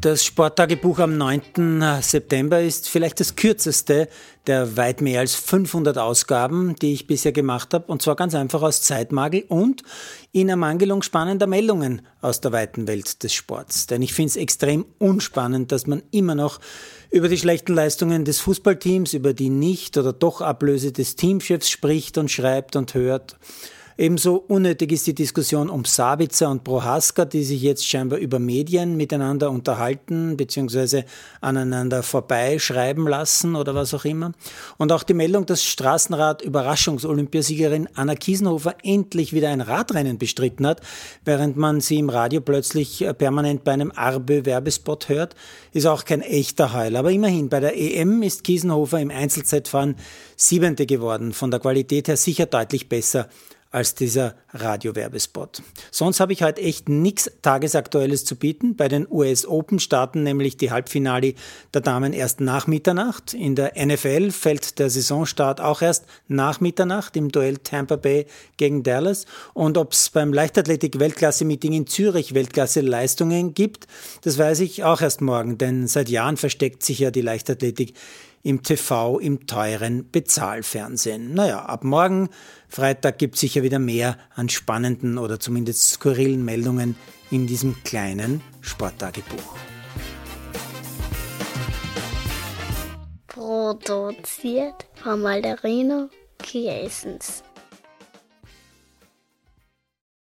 Das Sporttagebuch am 9. September ist vielleicht das kürzeste der weit mehr als 500 Ausgaben, die ich bisher gemacht habe, und zwar ganz einfach aus Zeitmangel und in Ermangelung spannender Meldungen aus der weiten Welt des Sports. Denn ich finde es extrem unspannend, dass man immer noch über die schlechten Leistungen des Fußballteams, über die Nicht- oder doch Ablöse des Teamchefs spricht und schreibt und hört. Ebenso unnötig ist die Diskussion um Sabitzer und Prohaska, die sich jetzt scheinbar über Medien miteinander unterhalten bzw. aneinander vorbeischreiben lassen oder was auch immer. Und auch die Meldung, dass Straßenrad Überraschungsolympiasiegerin Anna Kiesenhofer endlich wieder ein Radrennen bestritten hat, während man sie im Radio plötzlich permanent bei einem Arbe-Werbespot hört, ist auch kein echter Heul. Aber immerhin, bei der EM ist Kiesenhofer im Einzelzeitfahren Siebente geworden, von der Qualität her sicher deutlich besser als dieser Radiowerbespot. Sonst habe ich heute echt nichts Tagesaktuelles zu bieten. Bei den US Open starten nämlich die Halbfinale der Damen erst nach Mitternacht. In der NFL fällt der Saisonstart auch erst nach Mitternacht im Duell Tampa Bay gegen Dallas. Und ob es beim Leichtathletik-Weltklasse-Meeting in Zürich Weltklasse-Leistungen gibt, das weiß ich auch erst morgen, denn seit Jahren versteckt sich ja die Leichtathletik im TV, im teuren Bezahlfernsehen. Naja, ab morgen, Freitag, gibt es sicher wieder mehr an spannenden oder zumindest skurrilen Meldungen in diesem kleinen Sporttagebuch. Produziert von Malderino Kiesens.